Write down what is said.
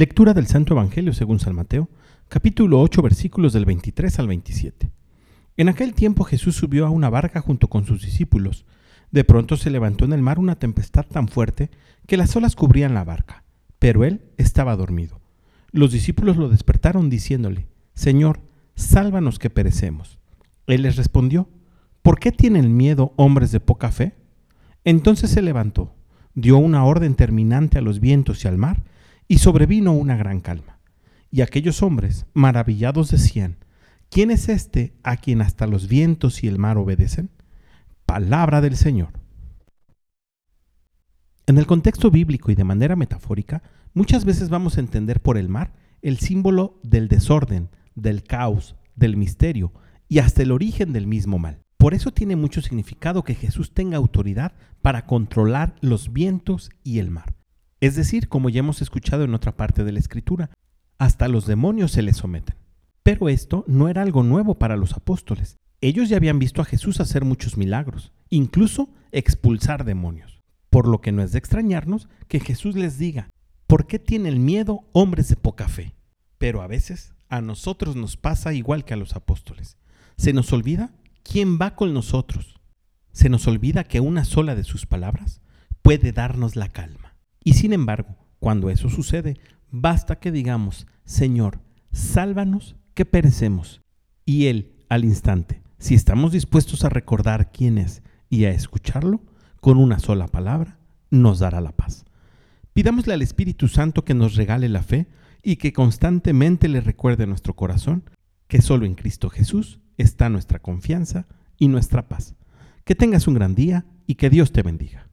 Lectura del Santo Evangelio según San Mateo, capítulo 8, versículos del 23 al 27. En aquel tiempo Jesús subió a una barca junto con sus discípulos. De pronto se levantó en el mar una tempestad tan fuerte que las olas cubrían la barca, pero él estaba dormido. Los discípulos lo despertaron diciéndole, Señor, sálvanos que perecemos. Él les respondió, ¿por qué tienen miedo hombres de poca fe? Entonces se levantó, dio una orden terminante a los vientos y al mar, y sobrevino una gran calma. Y aquellos hombres, maravillados, decían, ¿quién es este a quien hasta los vientos y el mar obedecen? Palabra del Señor. En el contexto bíblico y de manera metafórica, muchas veces vamos a entender por el mar el símbolo del desorden, del caos, del misterio y hasta el origen del mismo mal. Por eso tiene mucho significado que Jesús tenga autoridad para controlar los vientos y el mar. Es decir, como ya hemos escuchado en otra parte de la Escritura, hasta los demonios se le someten. Pero esto no era algo nuevo para los apóstoles. Ellos ya habían visto a Jesús hacer muchos milagros, incluso expulsar demonios. Por lo que no es de extrañarnos que Jesús les diga, ¿por qué tienen miedo hombres de poca fe? Pero a veces a nosotros nos pasa igual que a los apóstoles. Se nos olvida quién va con nosotros. Se nos olvida que una sola de sus palabras puede darnos la calma. Y sin embargo, cuando eso sucede, basta que digamos, Señor, sálvanos que perecemos. Y Él, al instante, si estamos dispuestos a recordar quién es y a escucharlo, con una sola palabra, nos dará la paz. Pidámosle al Espíritu Santo que nos regale la fe y que constantemente le recuerde nuestro corazón que solo en Cristo Jesús está nuestra confianza y nuestra paz. Que tengas un gran día y que Dios te bendiga.